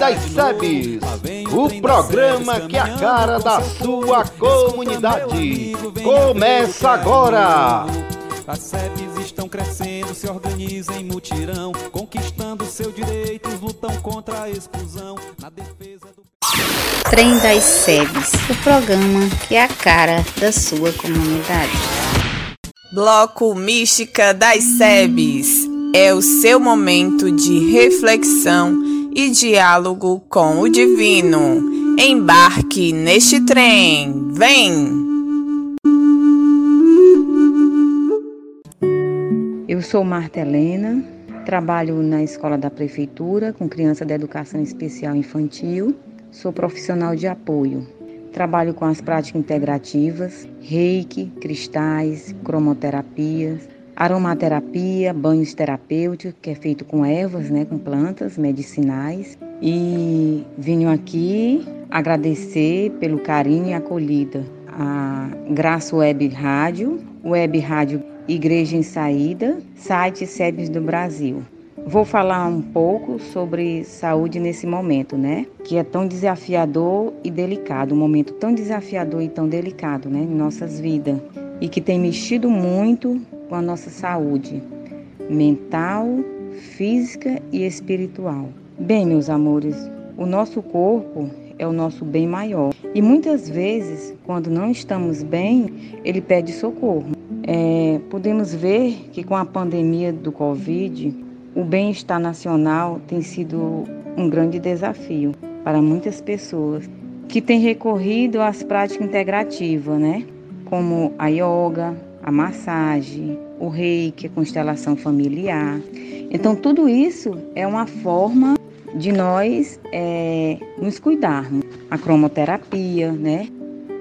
das SEBS. O, programa que é a cara da sua comunidade. Começa agora. As SEBs estão crescendo, se organizam em mutirão, conquistando seus direitos, lutam contra a exclusão, na defesa do. Trem das SEBs, o programa que é a cara da sua comunidade. Bloco Mística das SEBs é o seu momento de reflexão e diálogo com o divino. Embarque neste trem, vem! Eu sou Marta Helena, trabalho na escola da prefeitura com criança da educação especial infantil, sou profissional de apoio. Trabalho com as práticas integrativas, reiki, cristais, cromoterapias, aromaterapia, banhos terapêuticos, que é feito com ervas, né, com plantas medicinais. E venho aqui agradecer pelo carinho e acolhida a Graça Web Rádio, Web Rádio Igreja em Saída, site SEBS do Brasil. Vou falar um pouco sobre saúde nesse momento, né? Que é tão desafiador e delicado, um momento tão desafiador e tão delicado, né, em nossas vidas, e que tem mexido muito com a nossa saúde mental, física e espiritual. Bem, meus amores, o nosso corpo é o nosso bem maior. E muitas vezes, quando não estamos bem, ele pede socorro. É, podemos ver que com a pandemia do Covid, o bem-estar nacional tem sido um grande desafio para muitas pessoas que têm recorrido às práticas integrativas, né? Como a yoga, a massagem, o reiki, a constelação familiar. Então, tudo isso é uma forma de nós é, nos cuidarmos. A cromoterapia, né?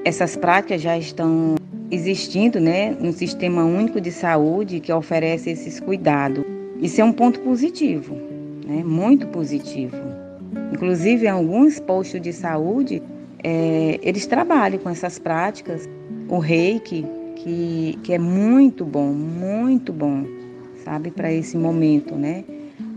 Essas práticas já estão existindo, né, no Sistema Único de Saúde que oferece esses cuidados. Isso é um ponto positivo, né, muito positivo. Inclusive, alguns postos de saúde, é, eles trabalham com essas práticas. O reiki, que, que é muito bom, muito bom, sabe, para esse momento, né?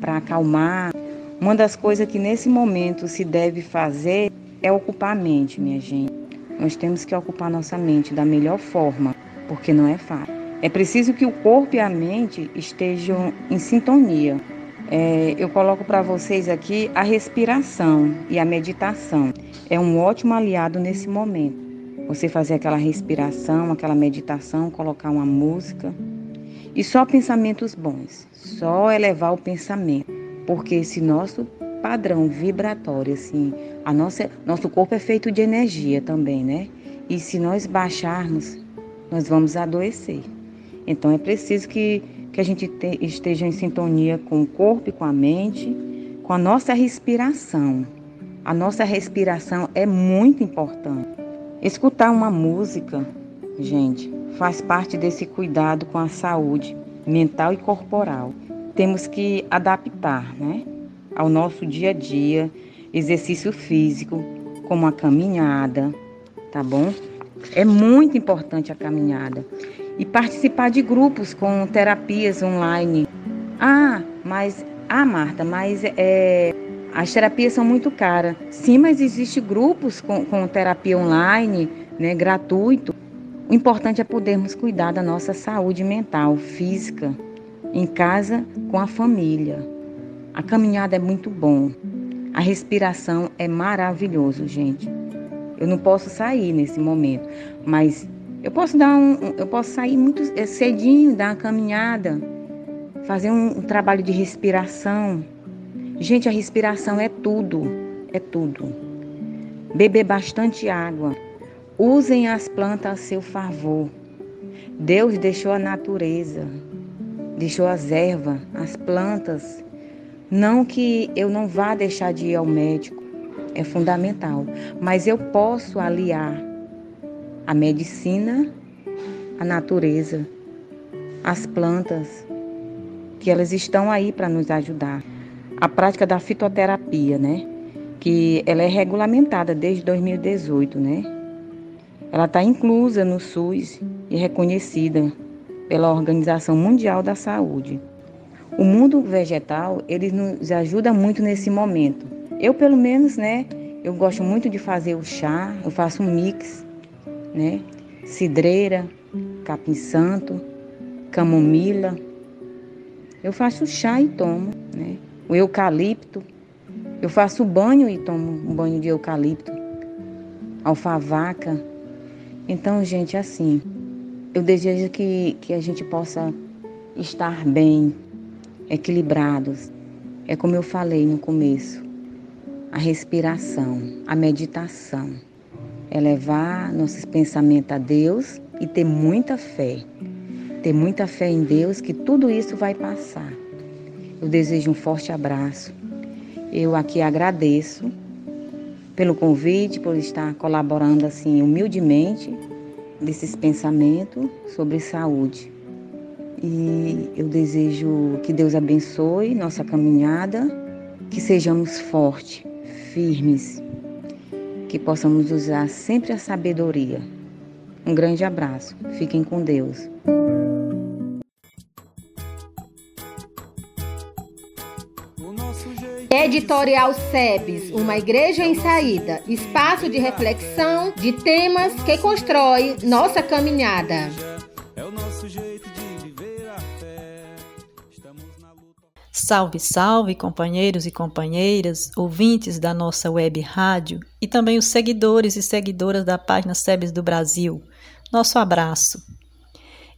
Para acalmar. Uma das coisas que nesse momento se deve fazer é ocupar a mente, minha gente. Nós temos que ocupar nossa mente da melhor forma, porque não é fácil. É preciso que o corpo e a mente estejam em sintonia. É, eu coloco para vocês aqui a respiração e a meditação. É um ótimo aliado nesse momento. Você fazer aquela respiração, aquela meditação, colocar uma música. E só pensamentos bons, só elevar o pensamento. Porque esse nosso padrão vibratório, assim, a nossa, nosso corpo é feito de energia também, né? E se nós baixarmos, nós vamos adoecer. Então é preciso que, que a gente te, esteja em sintonia com o corpo e com a mente, com a nossa respiração. A nossa respiração é muito importante. Escutar uma música, gente, faz parte desse cuidado com a saúde mental e corporal. Temos que adaptar, né, ao nosso dia a dia, exercício físico, como a caminhada, tá bom? É muito importante a caminhada. E participar de grupos com terapias online. Ah, mas, ah, Marta, mas é, as terapias são muito caras. Sim, mas existem grupos com, com terapia online, né, gratuito. O importante é podermos cuidar da nossa saúde mental, física, em casa, com a família. A caminhada é muito bom. A respiração é maravilhoso, gente. Eu não posso sair nesse momento, mas eu posso dar um, eu posso sair muito cedinho, dar uma caminhada, fazer um, um trabalho de respiração. Gente, a respiração é tudo, é tudo. Beber bastante água. Usem as plantas a seu favor. Deus deixou a natureza, deixou as ervas, as plantas não que eu não vá deixar de ir ao médico, é fundamental, mas eu posso aliar a medicina, a natureza, as plantas, que elas estão aí para nos ajudar. A prática da fitoterapia, né? Que ela é regulamentada desde 2018, né? Ela está inclusa no SUS e reconhecida pela Organização Mundial da Saúde. O mundo vegetal, ele nos ajuda muito nesse momento. Eu, pelo menos, né, eu gosto muito de fazer o chá, eu faço um mix, né? Cidreira, capim santo, camomila. Eu faço chá e tomo, né? O eucalipto. Eu faço banho e tomo um banho de eucalipto. Alfavaca. Então, gente, assim, eu desejo que, que a gente possa estar bem, equilibrados. É como eu falei no começo, a respiração, a meditação, é levar nossos pensamentos a Deus e ter muita fé. Ter muita fé em Deus que tudo isso vai passar. Eu desejo um forte abraço. Eu aqui agradeço pelo convite, por estar colaborando assim humildemente desses pensamentos sobre saúde. E eu desejo que Deus abençoe nossa caminhada, que sejamos fortes, firmes, que possamos usar sempre a sabedoria. Um grande abraço. Fiquem com Deus. Editorial SEBS, uma igreja em saída, espaço de reflexão de temas que constrói nossa caminhada. É o nosso jeito de Salve, salve, companheiros e companheiras, ouvintes da nossa web rádio e também os seguidores e seguidoras da página SEBS do Brasil. Nosso abraço.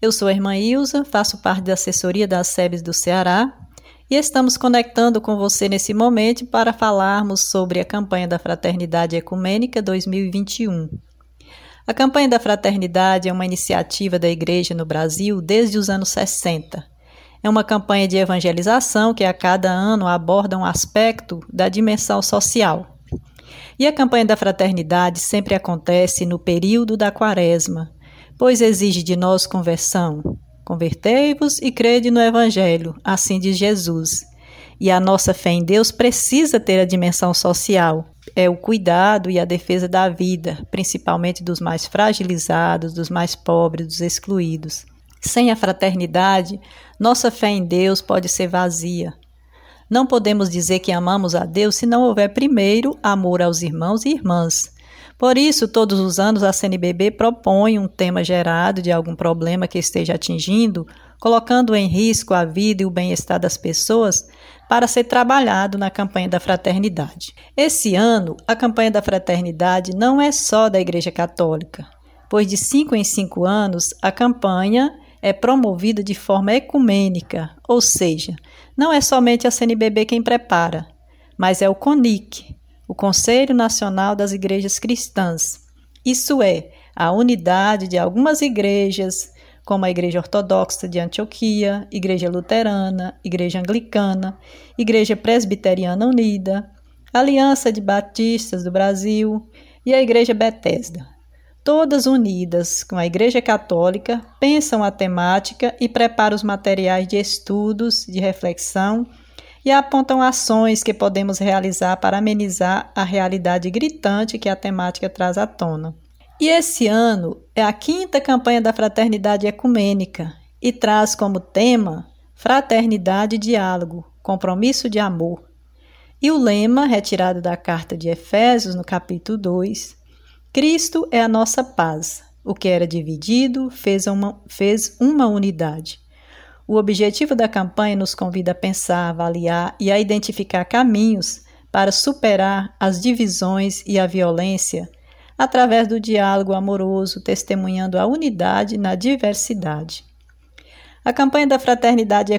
Eu sou a irmã Ilza, faço parte da assessoria da SEBS do Ceará e estamos conectando com você nesse momento para falarmos sobre a campanha da Fraternidade Ecumênica 2021. A campanha da Fraternidade é uma iniciativa da Igreja no Brasil desde os anos 60 é uma campanha de evangelização que a cada ano aborda um aspecto da dimensão social. E a campanha da fraternidade sempre acontece no período da quaresma, pois exige de nós conversão. Convertei-vos e crede no Evangelho, assim diz Jesus. E a nossa fé em Deus precisa ter a dimensão social, é o cuidado e a defesa da vida, principalmente dos mais fragilizados, dos mais pobres, dos excluídos. Sem a fraternidade, nossa fé em Deus pode ser vazia. Não podemos dizer que amamos a Deus se não houver primeiro amor aos irmãos e irmãs. Por isso, todos os anos a CNBB propõe um tema gerado de algum problema que esteja atingindo, colocando em risco a vida e o bem-estar das pessoas, para ser trabalhado na campanha da fraternidade. Esse ano, a campanha da fraternidade não é só da Igreja Católica, pois de cinco em cinco anos a campanha é promovida de forma ecumênica, ou seja, não é somente a CNBB quem prepara, mas é o CONIC, o Conselho Nacional das Igrejas Cristãs. Isso é, a unidade de algumas igrejas, como a Igreja Ortodoxa de Antioquia, Igreja Luterana, Igreja Anglicana, Igreja Presbiteriana Unida, Aliança de Batistas do Brasil e a Igreja Betesda todas unidas com a Igreja Católica, pensam a temática e preparam os materiais de estudos, de reflexão e apontam ações que podemos realizar para amenizar a realidade gritante que a temática traz à tona. E esse ano é a quinta campanha da Fraternidade Ecumênica e traz como tema Fraternidade e Diálogo, Compromisso de Amor. E o lema, retirado da carta de Efésios, no capítulo 2, Cristo é a nossa paz. O que era dividido fez uma, fez uma unidade. O objetivo da campanha nos convida a pensar, avaliar e a identificar caminhos para superar as divisões e a violência através do diálogo amoroso, testemunhando a unidade na diversidade. A campanha da Fraternidade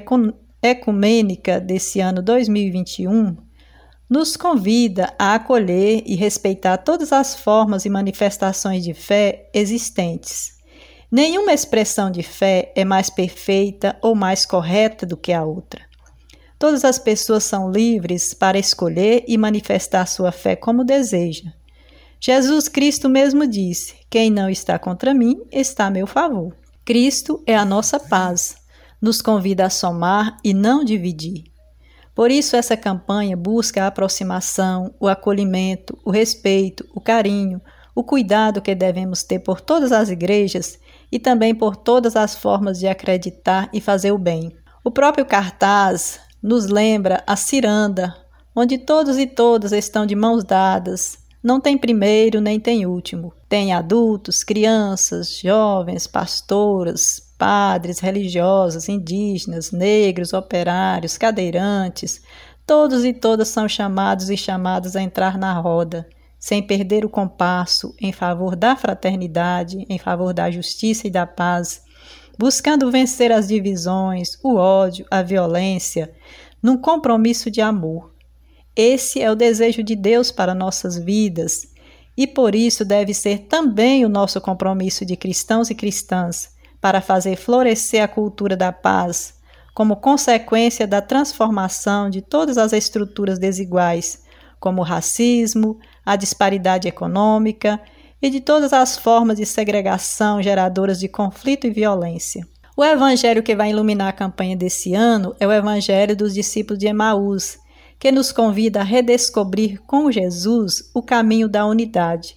Ecumênica desse ano 2021 nos convida a acolher e respeitar todas as formas e manifestações de fé existentes. Nenhuma expressão de fé é mais perfeita ou mais correta do que a outra. Todas as pessoas são livres para escolher e manifestar sua fé como deseja. Jesus Cristo mesmo disse: Quem não está contra mim está a meu favor. Cristo é a nossa paz. Nos convida a somar e não dividir. Por isso, essa campanha busca a aproximação, o acolhimento, o respeito, o carinho, o cuidado que devemos ter por todas as igrejas e também por todas as formas de acreditar e fazer o bem. O próprio cartaz nos lembra a ciranda, onde todos e todas estão de mãos dadas. Não tem primeiro nem tem último. Tem adultos, crianças, jovens, pastoras, padres, religiosos, indígenas, negros, operários, cadeirantes. Todos e todas são chamados e chamadas a entrar na roda, sem perder o compasso em favor da fraternidade, em favor da justiça e da paz, buscando vencer as divisões, o ódio, a violência, num compromisso de amor. Esse é o desejo de Deus para nossas vidas e por isso deve ser também o nosso compromisso de cristãos e cristãs para fazer florescer a cultura da paz, como consequência da transformação de todas as estruturas desiguais, como o racismo, a disparidade econômica e de todas as formas de segregação geradoras de conflito e violência. O evangelho que vai iluminar a campanha desse ano é o evangelho dos discípulos de Emaús, que nos convida a redescobrir com Jesus o caminho da unidade.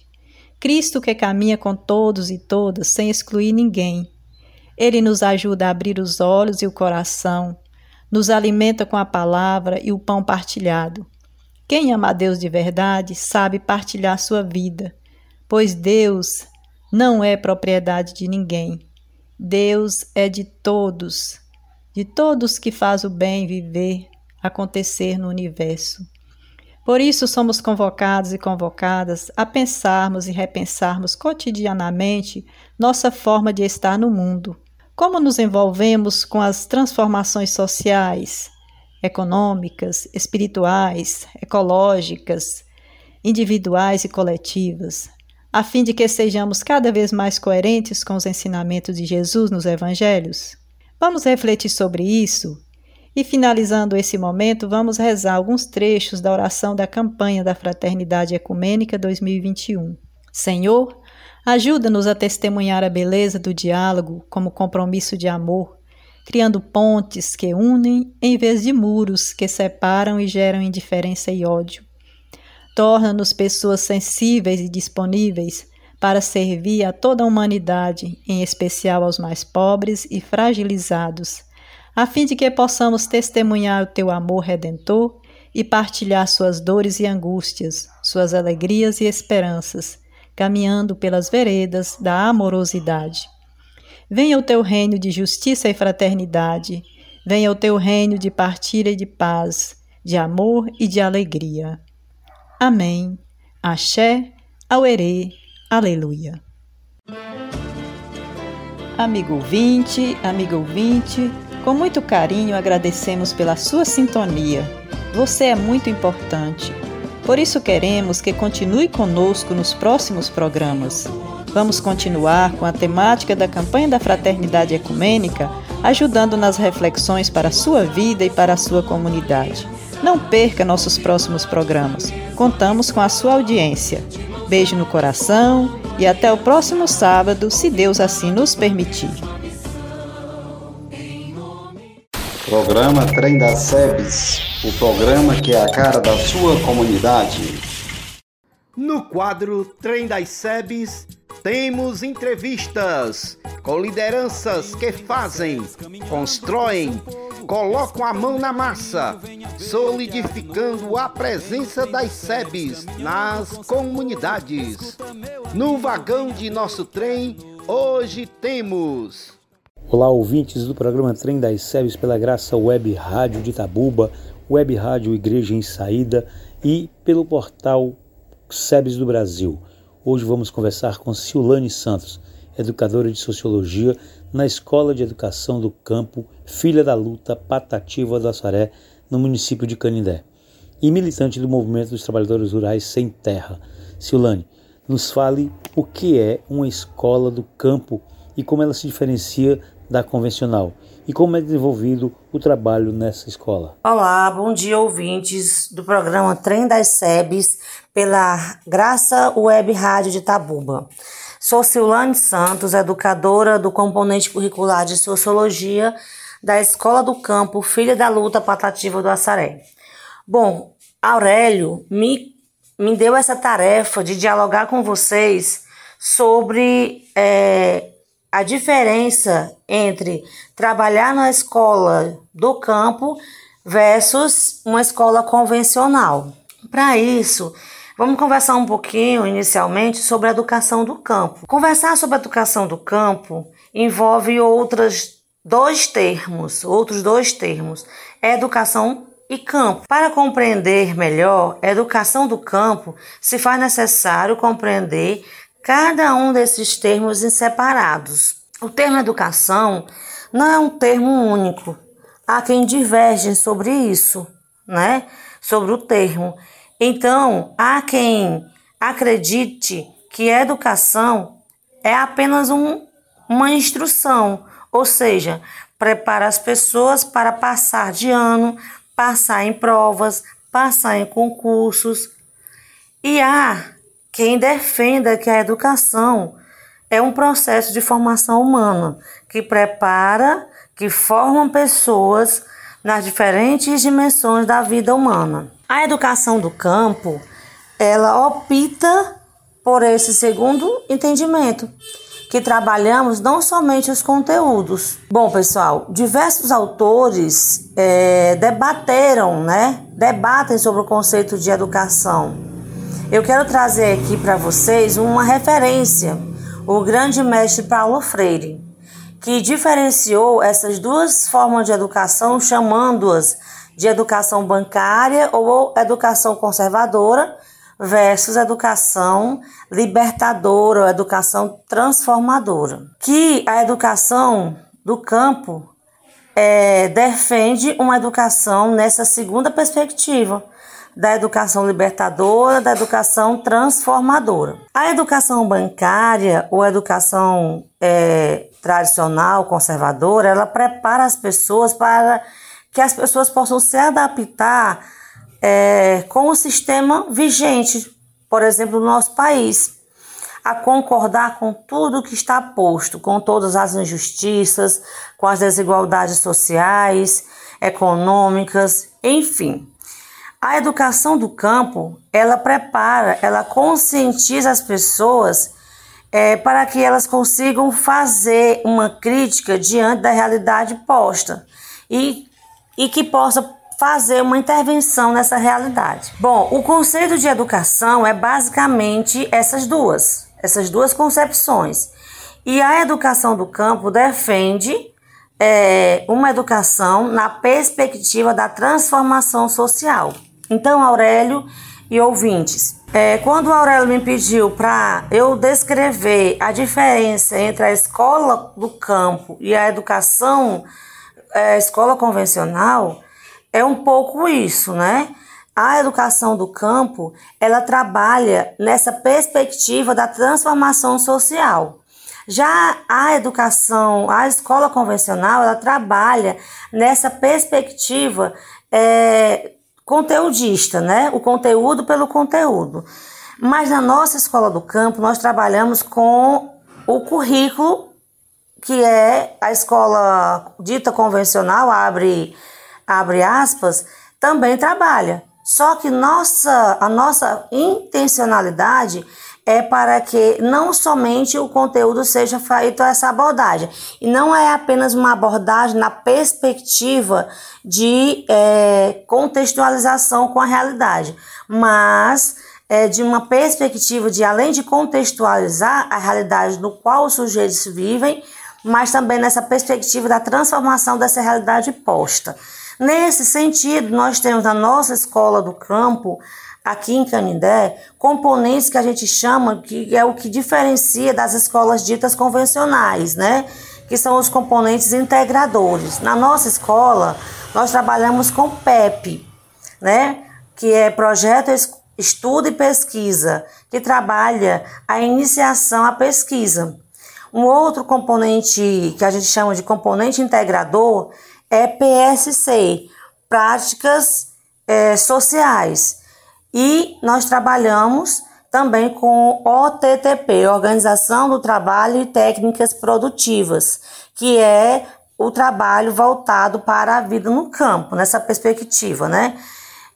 Cristo que caminha com todos e todas, sem excluir ninguém. Ele nos ajuda a abrir os olhos e o coração, nos alimenta com a palavra e o pão partilhado. Quem ama a Deus de verdade sabe partilhar sua vida, pois Deus não é propriedade de ninguém. Deus é de todos, de todos que faz o bem viver, acontecer no universo. Por isso somos convocados e convocadas a pensarmos e repensarmos cotidianamente nossa forma de estar no mundo. Como nos envolvemos com as transformações sociais, econômicas, espirituais, ecológicas, individuais e coletivas, a fim de que sejamos cada vez mais coerentes com os ensinamentos de Jesus nos evangelhos? Vamos refletir sobre isso e, finalizando esse momento, vamos rezar alguns trechos da oração da campanha da Fraternidade Ecumênica 2021. Senhor, ajuda-nos a testemunhar a beleza do diálogo como compromisso de amor, criando pontes que unem em vez de muros que separam e geram indiferença e ódio torna-nos pessoas sensíveis e disponíveis para servir a toda a humanidade, em especial aos mais pobres e fragilizados, a fim de que possamos testemunhar o teu amor redentor e partilhar suas dores e angústias, suas alegrias e esperanças, caminhando pelas veredas da amorosidade. Venha o teu reino de justiça e fraternidade, venha o teu reino de partilha e de paz, de amor e de alegria. Amém. Axé, Auerê, Aleluia. Amigo ouvinte, amigo ouvinte, com muito carinho agradecemos pela sua sintonia. Você é muito importante. Por isso queremos que continue conosco nos próximos programas. Vamos continuar com a temática da campanha da Fraternidade Ecumênica, ajudando nas reflexões para a sua vida e para a sua comunidade. Não perca nossos próximos programas. Contamos com a sua audiência. Beijo no coração e até o próximo sábado, se Deus assim nos permitir. Programa Trem das Sebes, o programa que é a cara da sua comunidade. No quadro Trem das Sebes, temos entrevistas com lideranças que fazem, constroem, colocam a mão na massa, solidificando a presença das SEBs nas comunidades. No vagão de nosso trem, hoje temos. Olá, ouvintes do programa Trem das SEBs pela Graça Web Rádio de Itabuba, Web Rádio Igreja em Saída e pelo portal SEBs do Brasil. Hoje vamos conversar com Silane Santos, educadora de Sociologia na Escola de Educação do Campo Filha da Luta Patativa do Açaré, no município de Canindé, e militante do Movimento dos Trabalhadores Rurais Sem Terra. Silane, nos fale o que é uma escola do campo e como ela se diferencia da convencional e como é desenvolvido o trabalho nessa escola. Olá, bom dia ouvintes do programa Trem das Sebes pela Graça Web Rádio de Tabuba. Sou Silane Santos, educadora do componente curricular de Sociologia da Escola do Campo Filha da Luta Patativa do Assaré. Bom, Aurélio me, me deu essa tarefa de dialogar com vocês sobre é, a diferença entre trabalhar na escola do campo versus uma escola convencional. Para isso, vamos conversar um pouquinho inicialmente sobre a educação do campo. Conversar sobre a educação do campo envolve outras dois termos, outros dois termos, educação e campo. Para compreender melhor a educação do campo, se faz necessário compreender cada um desses termos em separados. O termo educação não é um termo único. Há quem diverge sobre isso, né? Sobre o termo. Então, há quem acredite que a educação é apenas um, uma instrução, ou seja, prepara as pessoas para passar de ano, passar em provas, passar em concursos. E há quem defenda que a educação é um processo de formação humana que prepara, que forma pessoas nas diferentes dimensões da vida humana. A educação do campo, ela opta por esse segundo entendimento, que trabalhamos não somente os conteúdos. Bom, pessoal, diversos autores é, debateram, né? Debatem sobre o conceito de educação. Eu quero trazer aqui para vocês uma referência, o grande mestre Paulo Freire, que diferenciou essas duas formas de educação, chamando-as de educação bancária ou educação conservadora versus educação libertadora ou educação transformadora. Que a educação do campo é, defende uma educação nessa segunda perspectiva, da educação libertadora, da educação transformadora. A educação bancária ou educação é, tradicional, conservadora, ela prepara as pessoas para que as pessoas possam se adaptar é, com o sistema vigente, por exemplo, no nosso país, a concordar com tudo que está posto, com todas as injustiças, com as desigualdades sociais, econômicas, enfim. A educação do campo, ela prepara, ela conscientiza as pessoas é, para que elas consigam fazer uma crítica diante da realidade posta e, e que possa fazer uma intervenção nessa realidade. Bom, o conceito de educação é basicamente essas duas, essas duas concepções. E a educação do campo defende é, uma educação na perspectiva da transformação social. Então, Aurélio e ouvintes, é, quando o Aurélio me pediu para eu descrever a diferença entre a escola do campo e a educação, é, escola convencional, é um pouco isso, né? A educação do campo, ela trabalha nessa perspectiva da transformação social. Já a educação, a escola convencional, ela trabalha nessa perspectiva é, conteudista, né? O conteúdo pelo conteúdo. Mas na nossa escola do campo, nós trabalhamos com o currículo, que é a escola dita convencional, abre abre aspas, também trabalha. Só que nossa, a nossa intencionalidade é para que não somente o conteúdo seja feito essa abordagem, e não é apenas uma abordagem na perspectiva de é, contextualização com a realidade, mas é, de uma perspectiva de, além de contextualizar a realidade no qual os sujeitos vivem, mas também nessa perspectiva da transformação dessa realidade posta. Nesse sentido, nós temos na nossa escola do campo, aqui em Canindé, componentes que a gente chama que é o que diferencia das escolas ditas convencionais, né? Que são os componentes integradores. Na nossa escola, nós trabalhamos com PEP, né? Que é projeto estudo e pesquisa, que trabalha a iniciação à pesquisa. Um outro componente que a gente chama de componente integrador é PSC, Práticas é, Sociais. E nós trabalhamos também com OTTP, Organização do Trabalho e Técnicas Produtivas, que é o trabalho voltado para a vida no campo, nessa perspectiva, né?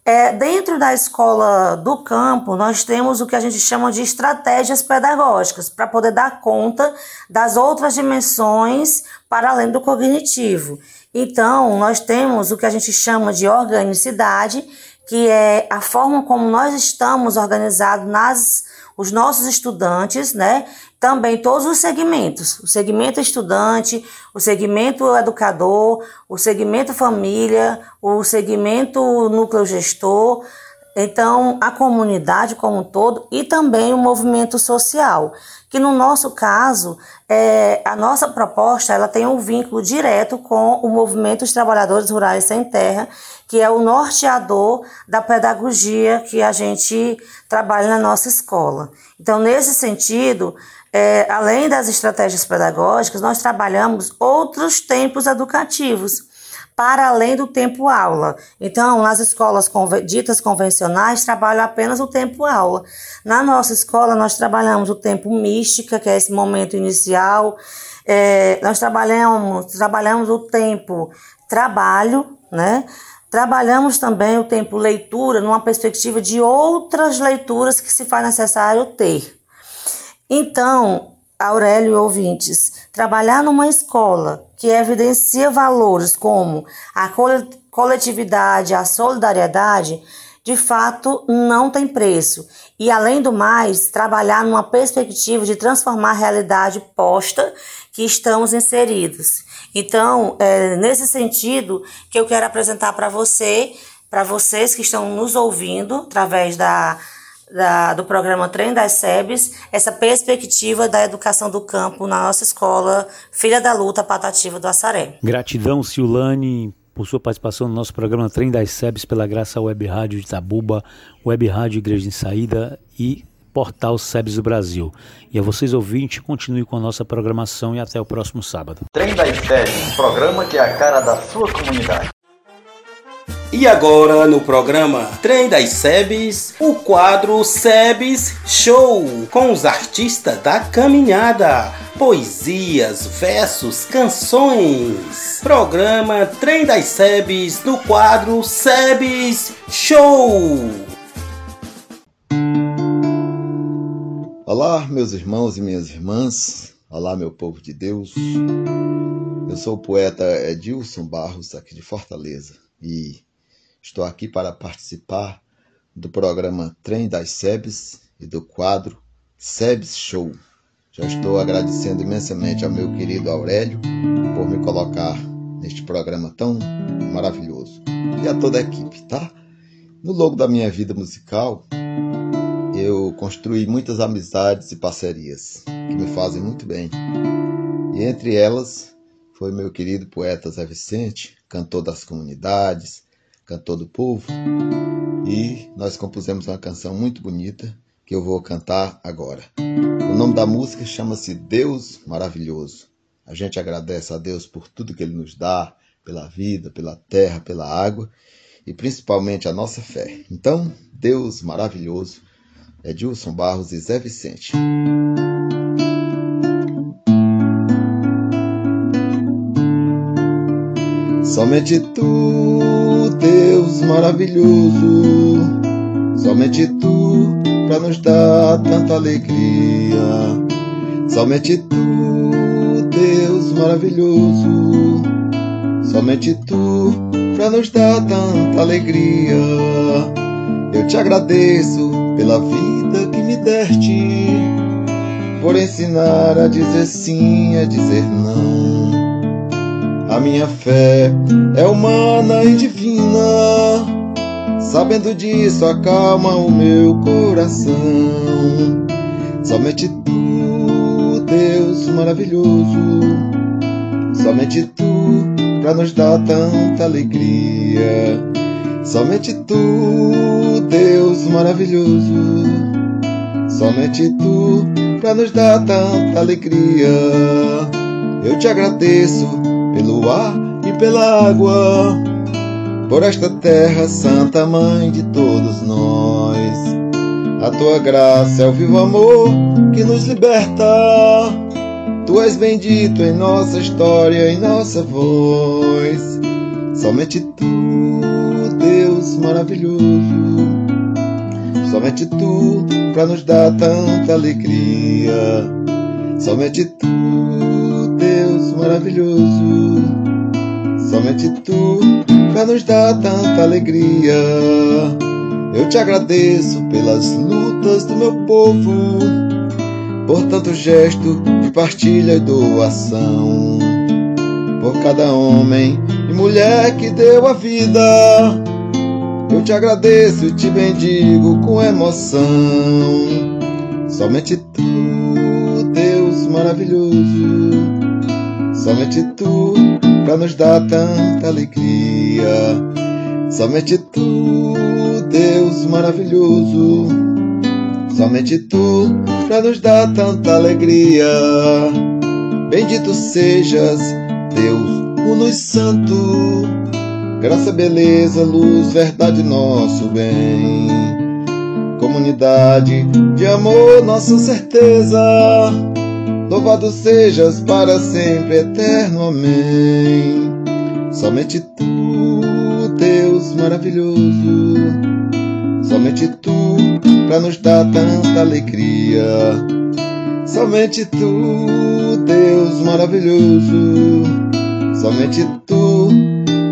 É, dentro da escola do campo, nós temos o que a gente chama de estratégias pedagógicas para poder dar conta das outras dimensões para além do cognitivo. Então, nós temos o que a gente chama de organicidade, que é a forma como nós estamos organizados nas os nossos estudantes, né? Também todos os segmentos, o segmento estudante, o segmento educador, o segmento família, o segmento núcleo gestor, então a comunidade como um todo e também o movimento social que no nosso caso, é, a nossa proposta ela tem um vínculo direto com o Movimento dos Trabalhadores Rurais Sem Terra, que é o norteador da pedagogia que a gente trabalha na nossa escola. Então, nesse sentido, é, além das estratégias pedagógicas, nós trabalhamos outros tempos educativos para além do tempo aula. Então, nas escolas ditas convencionais, trabalham apenas o tempo aula. Na nossa escola, nós trabalhamos o tempo mística, que é esse momento inicial. É, nós trabalhamos, trabalhamos o tempo trabalho, né? Trabalhamos também o tempo leitura numa perspectiva de outras leituras que se faz necessário ter. Então, Aurélio ouvintes, trabalhar numa escola que evidencia valores como a coletividade, a solidariedade, de fato não tem preço. E além do mais, trabalhar numa perspectiva de transformar a realidade posta que estamos inseridos. Então, é nesse sentido que eu quero apresentar para você, para vocês que estão nos ouvindo através da da, do programa Trem das SEBs, essa perspectiva da educação do campo na nossa escola Filha da Luta Patativa do Assaré. Gratidão, Silane, por sua participação no nosso programa Trem das SEBs, pela graça Web Rádio de Itabuba, Web Rádio Igreja em Saída e Portal SEBs do Brasil. E a vocês ouvintes, continue com a nossa programação e até o próximo sábado. Trem das SEBs, programa que é a cara da sua comunidade. E agora no programa Trem das Sebes, o quadro Sebes Show, com os artistas da caminhada, poesias, versos, canções. Programa Trem das Sebes no quadro Sebes Show. Olá, meus irmãos e minhas irmãs. Olá, meu povo de Deus. Eu sou o poeta Edilson Barros, aqui de Fortaleza, e Estou aqui para participar do programa Trem das SEBs e do quadro SEBs Show. Já estou agradecendo imensamente ao meu querido Aurélio por me colocar neste programa tão maravilhoso. E a toda a equipe, tá? No longo da minha vida musical, eu construí muitas amizades e parcerias que me fazem muito bem. E entre elas foi meu querido poeta Zé Vicente, cantor das comunidades, cantor do povo, e nós compusemos uma canção muito bonita que eu vou cantar agora. O nome da música chama-se Deus Maravilhoso. A gente agradece a Deus por tudo que Ele nos dá, pela vida, pela terra, pela água e principalmente a nossa fé. Então, Deus maravilhoso, é Dilson Barros e Zé Vicente. Somente tu, maravilhoso, somente tu para nos dar tanta alegria. Somente tu, Deus maravilhoso, somente tu para nos dar tanta alegria. Eu te agradeço pela vida que me deste, por ensinar a dizer sim, a dizer não a minha fé é humana e divina. Sabendo disso, acalma o meu coração. Somente tu, Deus maravilhoso. Somente tu, pra nos dar tanta alegria. Somente tu, Deus maravilhoso. Somente tu, pra nos dar tanta alegria. Eu te agradeço pelo ar e pela água, por esta terra santa mãe de todos nós. A tua graça é o vivo amor que nos liberta. Tu és bendito em nossa história, em nossa voz. Somente tu, Deus maravilhoso. Somente tu pra nos dar tanta alegria. Somente tu, maravilhoso. Somente tu pra nos dar tanta alegria. Eu te agradeço pelas lutas do meu povo, por tanto gesto de partilha e doação, por cada homem e mulher que deu a vida. Eu te agradeço e te bendigo com emoção. Somente tu, Deus maravilhoso. Somente tu pra nos dar tanta alegria. Somente tu, Deus maravilhoso. Somente tu pra nos dar tanta alegria. Bendito sejas, Deus uno e santo. Graça, beleza, luz, verdade, nosso bem. Comunidade de amor, nossa certeza. Louvado sejas para sempre, eterno amém. Somente tu, Deus maravilhoso. Somente tu, para nos dar tanta alegria. Somente tu, Deus maravilhoso. Somente tu,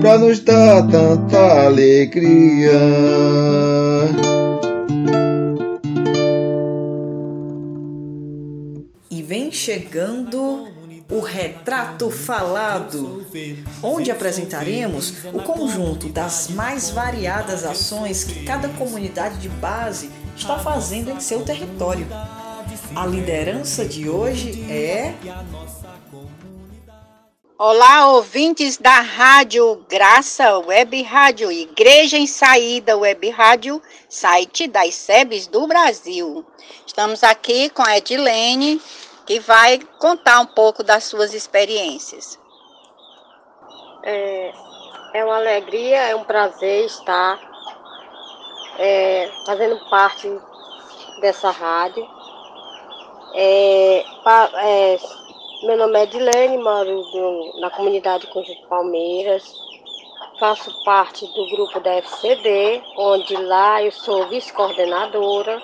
para nos dar tanta alegria. Vem chegando o Retrato Falado, onde apresentaremos o conjunto das mais variadas ações que cada comunidade de base está fazendo em seu território. A liderança de hoje é. Olá, ouvintes da Rádio Graça Web Rádio, Igreja em Saída Web Rádio, site das SEBs do Brasil. Estamos aqui com a Edilene, que vai contar um pouco das suas experiências. É, é uma alegria, é um prazer estar é, fazendo parte dessa rádio. É, pa, é, meu nome é Edilene, moro do, na comunidade Conjunto Palmeiras. Faço parte do grupo da FCD, onde lá eu sou vice-coordenadora.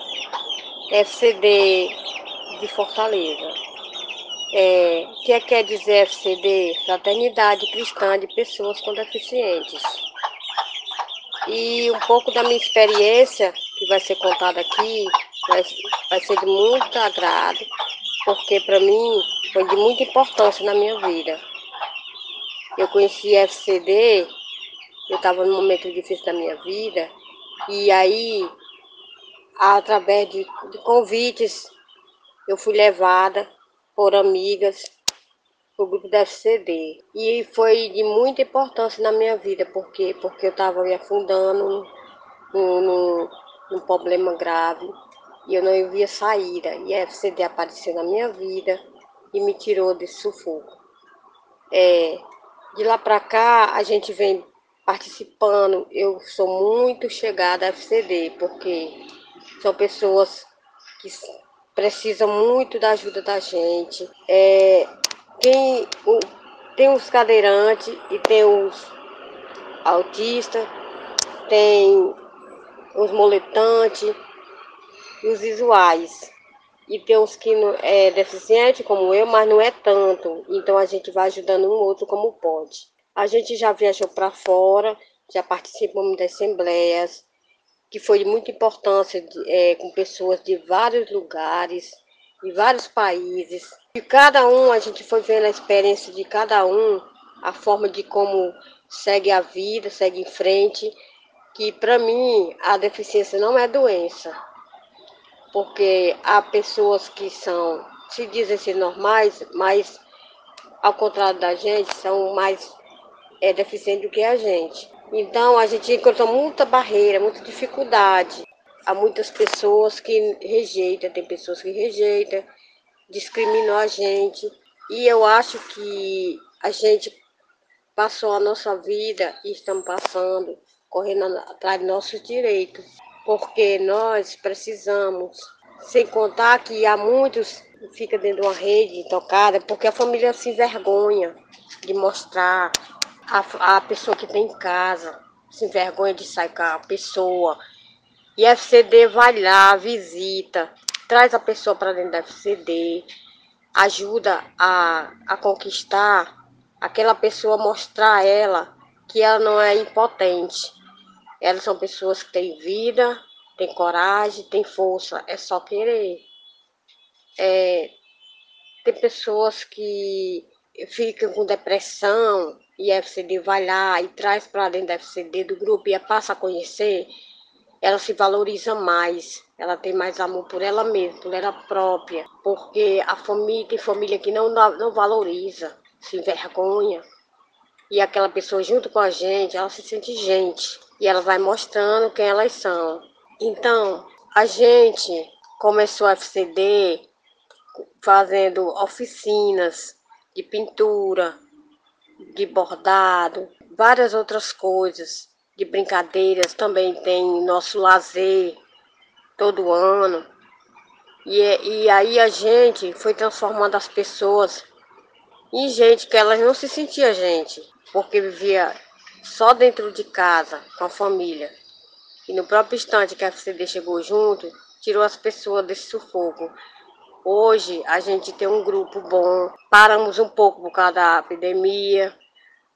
FCD de Fortaleza. É, que é, quer dizer FCD? Fraternidade Cristã de Pessoas com Deficientes. E um pouco da minha experiência, que vai ser contada aqui, vai, vai ser de muito agrado, porque para mim foi de muita importância na minha vida. Eu conheci FCD, eu estava num momento difícil da minha vida, e aí, através de, de convites eu fui levada por amigas o grupo da FCD. E foi de muita importância na minha vida, porque, porque eu estava me afundando num, num, num, problema grave e eu não via saída. E a FCD apareceu na minha vida e me tirou desse sufoco. É, de lá para cá, a gente vem participando. Eu sou muito chegada à FCD, porque são pessoas que precisa muito da ajuda da gente. É, o, tem os cadeirantes e tem os autistas, tem os moletantes e os visuais. E tem os que não é deficiente como eu, mas não é tanto. Então a gente vai ajudando um outro como pode. A gente já viajou para fora, já participamos de assembleias, que foi de muita importância de, é, com pessoas de vários lugares, de vários países. E cada um, a gente foi vendo a experiência de cada um, a forma de como segue a vida, segue em frente, que para mim a deficiência não é doença, porque há pessoas que são, se dizem ser normais, mas ao contrário da gente, são mais é, deficientes do que a gente. Então a gente encontrou muita barreira, muita dificuldade. Há muitas pessoas que rejeitam, tem pessoas que rejeitam, discriminam a gente. E eu acho que a gente passou a nossa vida e estamos passando, correndo atrás de nossos direitos. Porque nós precisamos, sem contar que há muitos que ficam dentro de uma rede tocada, porque a família se envergonha de mostrar a, a pessoa que tem em casa. se envergonha de sair com a pessoa. E a FCD vai lá, visita, traz a pessoa para dentro da FCD, ajuda a, a conquistar aquela pessoa, mostrar a ela que ela não é impotente. Elas são pessoas que têm vida, têm coragem, têm força, é só querer. É, tem pessoas que ficam com depressão e a FCD vai lá e traz para dentro da FCD do grupo e passa a conhecer, ela se valoriza mais, ela tem mais amor por ela mesma, por ela própria, porque a família tem família que não, não valoriza, se envergonha. E aquela pessoa junto com a gente, ela se sente gente. E ela vai mostrando quem elas são. Então, a gente começou a FCD fazendo oficinas de pintura, de bordado, várias outras coisas, de brincadeiras. Também tem nosso lazer todo ano. E, e aí a gente foi transformando as pessoas em gente que elas não se sentia gente, porque vivia só dentro de casa, com a família. E no próprio instante que a FCD chegou junto, tirou as pessoas desse sufoco. Hoje a gente tem um grupo bom, paramos um pouco por causa da epidemia,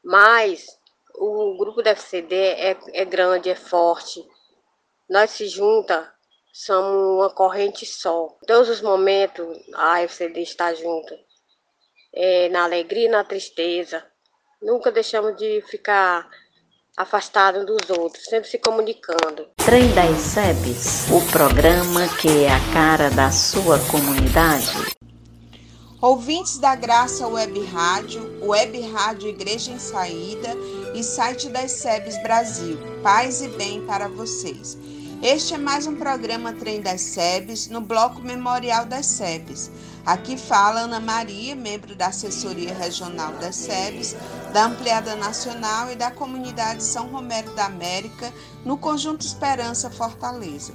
mas o grupo da FCD é, é grande, é forte. Nós se junta, somos uma corrente só. Em todos os momentos a FCD está junto. É, na alegria e na tristeza. Nunca deixamos de ficar afastado dos outros, sempre se comunicando. Trem das SEBs, o programa que é a cara da sua comunidade. Ouvintes da Graça Web Rádio, Web Rádio Igreja em Saída e site das SEBs Brasil. Paz e bem para vocês. Este é mais um programa Trem das SEBs no Bloco Memorial das SEBs. Aqui fala Ana Maria, membro da Assessoria Regional das SEBs, da Ampliada Nacional e da Comunidade São Romero da América, no Conjunto Esperança Fortaleza.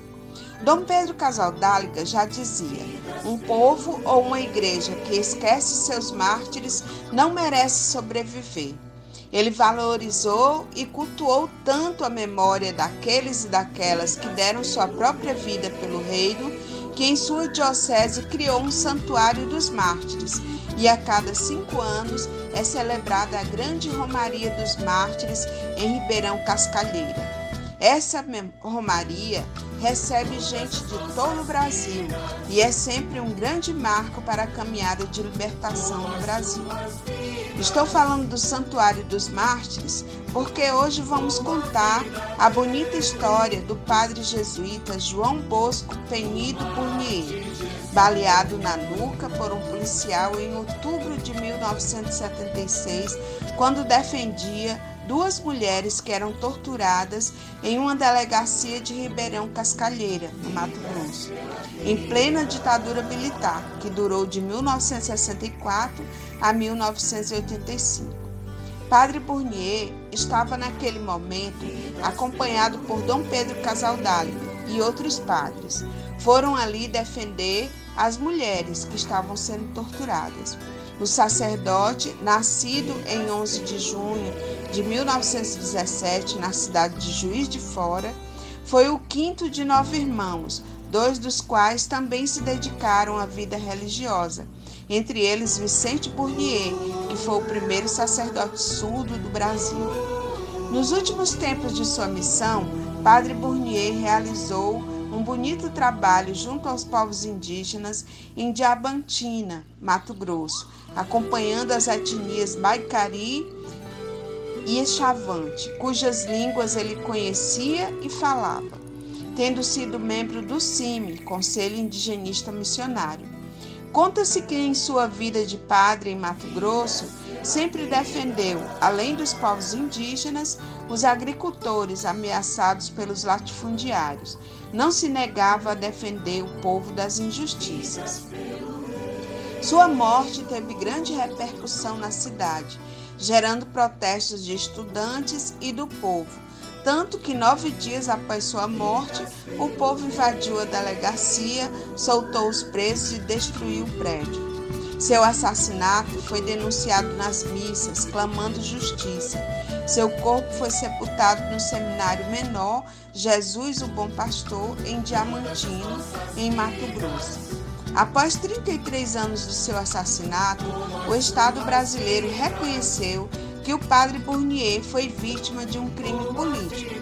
Dom Pedro Casaldáliga já dizia: um povo ou uma igreja que esquece seus mártires não merece sobreviver. Ele valorizou e cultuou tanto a memória daqueles e daquelas que deram sua própria vida pelo reino, que em sua diocese criou um santuário dos mártires, e a cada cinco anos é celebrada a grande Romaria dos Mártires em Ribeirão Cascalheira. Essa romaria recebe gente de todo o Brasil e é sempre um grande marco para a caminhada de libertação no Brasil. Estou falando do Santuário dos Mártires porque hoje vamos contar a bonita história do padre jesuíta João Bosco Penido Burnier, baleado na nuca por um policial em outubro de 1976, quando defendia duas mulheres que eram torturadas em uma delegacia de Ribeirão Cascalheira, no Mato Grosso, em plena ditadura militar, que durou de 1964 a 1985. Padre Bournier estava naquele momento acompanhado por Dom Pedro Casaldáliga e outros padres. Foram ali defender as mulheres que estavam sendo torturadas. O sacerdote, nascido em 11 de junho de 1917 na cidade de Juiz de Fora, foi o quinto de nove irmãos, dois dos quais também se dedicaram à vida religiosa, entre eles Vicente Bournier, que foi o primeiro sacerdote surdo do Brasil. Nos últimos tempos de sua missão, Padre Bournier realizou um bonito trabalho junto aos povos indígenas em Diabantina, Mato Grosso, acompanhando as etnias Baicari e Chavante, cujas línguas ele conhecia e falava, tendo sido membro do CIMI, Conselho Indigenista Missionário. Conta-se que em sua vida de padre em Mato Grosso, sempre defendeu, além dos povos indígenas, os agricultores ameaçados pelos latifundiários. Não se negava a defender o povo das injustiças. Sua morte teve grande repercussão na cidade, gerando protestos de estudantes e do povo. Tanto que nove dias após sua morte, o povo invadiu a delegacia, soltou os presos e destruiu o prédio. Seu assassinato foi denunciado nas missas, clamando justiça. Seu corpo foi sepultado no seminário menor Jesus o Bom Pastor, em Diamantino, em Mato Grosso. Após 33 anos do seu assassinato, o Estado brasileiro reconheceu que o padre Bournier foi vítima de um crime político.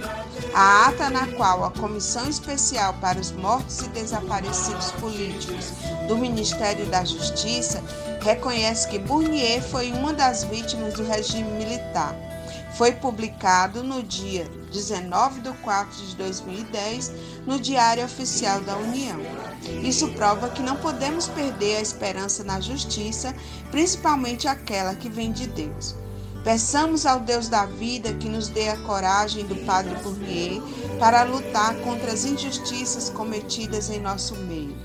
A ata na qual a Comissão Especial para os Mortos e Desaparecidos Políticos do Ministério da Justiça reconhece que Bournier foi uma das vítimas do regime militar. Foi publicado no dia 19 de 4 de 2010 no Diário Oficial da União. Isso prova que não podemos perder a esperança na justiça, principalmente aquela que vem de Deus. Peçamos ao Deus da vida que nos dê a coragem do Padre Bournier para lutar contra as injustiças cometidas em nosso meio.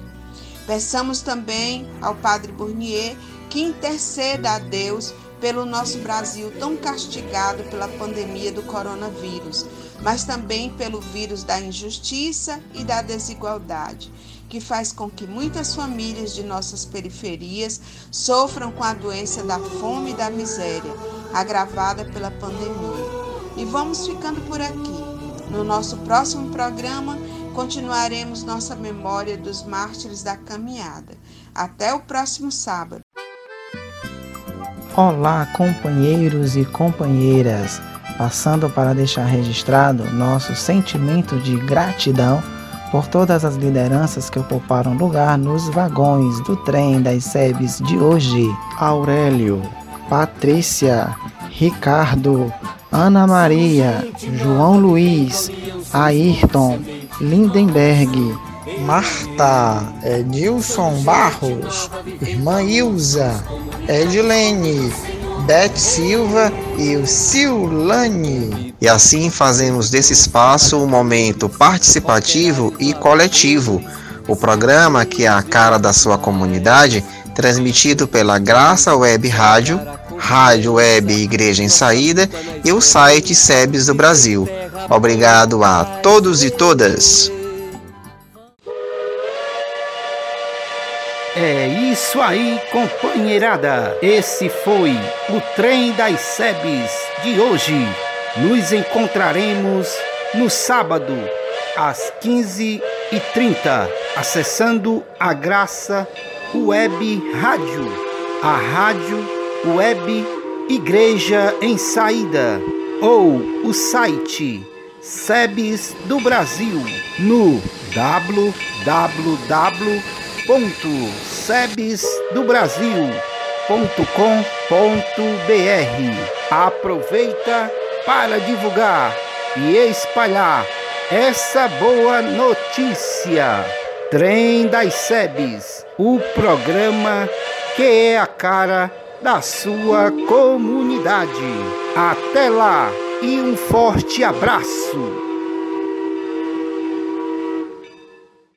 Peçamos também ao Padre Bournier que interceda a Deus pelo nosso Brasil tão castigado pela pandemia do coronavírus, mas também pelo vírus da injustiça e da desigualdade, que faz com que muitas famílias de nossas periferias sofram com a doença da fome e da miséria agravada pela pandemia. E vamos ficando por aqui. No nosso próximo programa, continuaremos nossa memória dos mártires da caminhada. Até o próximo sábado. Olá, companheiros e companheiras. Passando para deixar registrado nosso sentimento de gratidão por todas as lideranças que ocuparam lugar nos vagões do trem das SEBs de hoje. Aurélio, Patrícia, Ricardo, Ana Maria, João Luiz, Ayrton, Lindenberg, Marta, Edilson Barros, Irmã Ilza, Edilene, Beth Silva e o Silane. E assim fazemos desse espaço um momento participativo e coletivo. O programa que é a cara da sua comunidade, transmitido pela Graça Web Rádio Rádio Web Igreja em Saída e o site SEBS do Brasil. Obrigado a todos e todas. Isso aí, companheirada. Esse foi o trem das SEBs de hoje. Nos encontraremos no sábado às 15h30, acessando a Graça Web Rádio, a rádio Web Igreja em Saída ou o site SEBS do Brasil no www.sebsdobrasil.com.br. Aproveita para divulgar e espalhar essa boa notícia. Trem das SEBs, o programa que é a cara da sua comunidade. Até lá e um forte abraço!